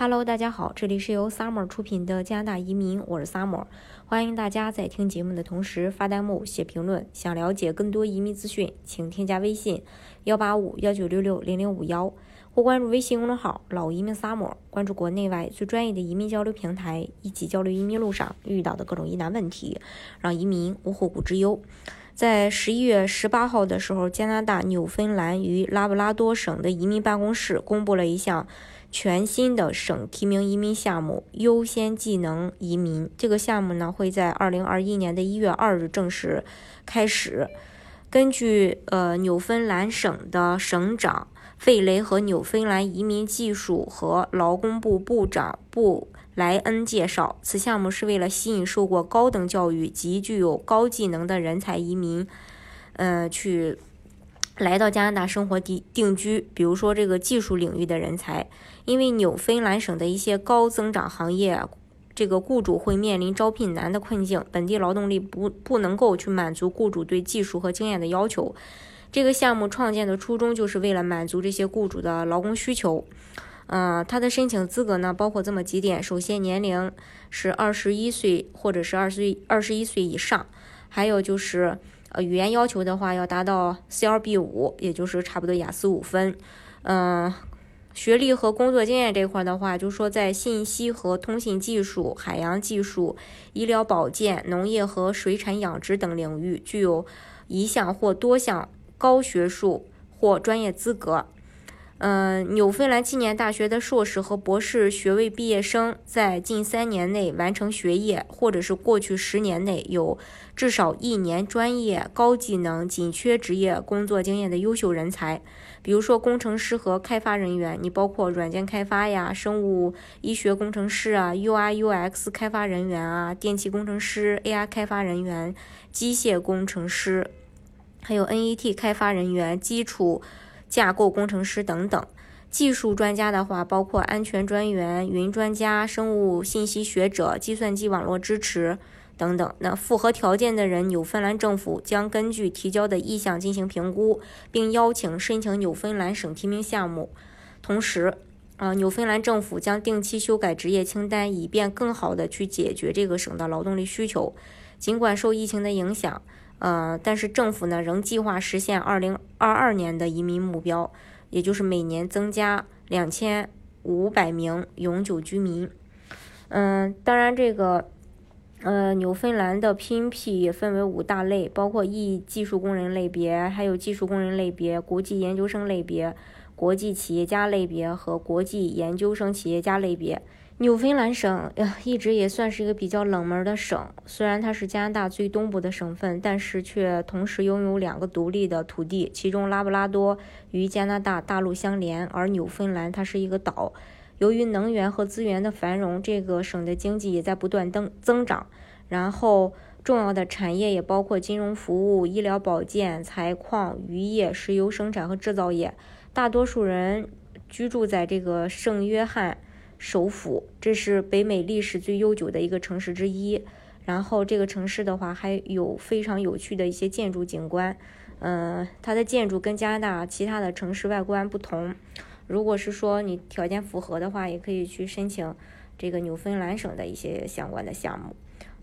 Hello，大家好，这里是由 Summer 出品的加拿大移民，我是 Summer。欢迎大家在听节目的同时发弹幕、写评论。想了解更多移民资讯，请添加微信幺八五幺九六六零零五幺，或关注微信公众号“老移民 Summer”，关注国内外最专业的移民交流平台，一起交流移民路上遇到的各种疑难问题，让移民无后顾之忧。在十一月十八号的时候，加拿大纽芬兰与拉布拉多省的移民办公室公布了一项。全新的省提名移民项目——优先技能移民。这个项目呢，会在二零二一年的一月二日正式开始。根据呃纽芬兰省的省长费雷和纽芬兰移民技术和劳工部部长布莱恩介绍，此项目是为了吸引受过高等教育及具有高技能的人才移民，呃，去。来到加拿大生活地定居，比如说这个技术领域的人才，因为纽芬兰省的一些高增长行业，这个雇主会面临招聘难的困境，本地劳动力不不能够去满足雇主对技术和经验的要求。这个项目创建的初衷就是为了满足这些雇主的劳工需求。嗯，它的申请资格呢，包括这么几点：首先，年龄是二十一岁或者是二十二十一岁以上，还有就是。呃，语言要求的话要达到 CLB 五，也就是差不多雅思五分。嗯，学历和工作经验这块的话，就是说在信息和通信技术、海洋技术、医疗保健、农业和水产养殖等领域具有一项或多项高学术或专业资格。嗯，纽芬兰纪念大学的硕士和博士学位毕业生，在近三年内完成学业，或者是过去十年内有至少一年专业高技能紧缺职业工作经验的优秀人才，比如说工程师和开发人员，你包括软件开发呀、生物医学工程师啊、UI/UX 开发人员啊、电气工程师、AI 开发人员、机械工程师，还有 NET 开发人员、基础。架构工程师等等，技术专家的话，包括安全专员、云专家、生物信息学者、计算机网络支持等等。那符合条件的人，纽芬兰政府将根据提交的意向进行评估，并邀请申请纽芬兰省提名项目。同时，啊，纽芬兰政府将定期修改职业清单，以便更好地去解决这个省的劳动力需求。尽管受疫情的影响。呃，但是政府呢仍计划实现二零二二年的移民目标，也就是每年增加两千五百名永久居民。嗯，当然这个，呃，纽芬兰的 PNP 也分为五大类，包括 E 技术工人类别，还有技术工人类别、国际研究生类别、国际企业家类别和国际研究生企业家类别。纽芬兰省呀，一直也算是一个比较冷门的省。虽然它是加拿大最东部的省份，但是却同时拥有两个独立的土地。其中，拉布拉多与加拿大大陆相连，而纽芬兰它是一个岛。由于能源和资源的繁荣，这个省的经济也在不断增增长。然后，重要的产业也包括金融服务、医疗保健、采矿、渔业、石油生产和制造业。大多数人居住在这个圣约翰。首府，这是北美历史最悠久的一个城市之一。然后这个城市的话，还有非常有趣的一些建筑景观。嗯，它的建筑跟加拿大其他的城市外观不同。如果是说你条件符合的话，也可以去申请这个纽芬兰省的一些相关的项目。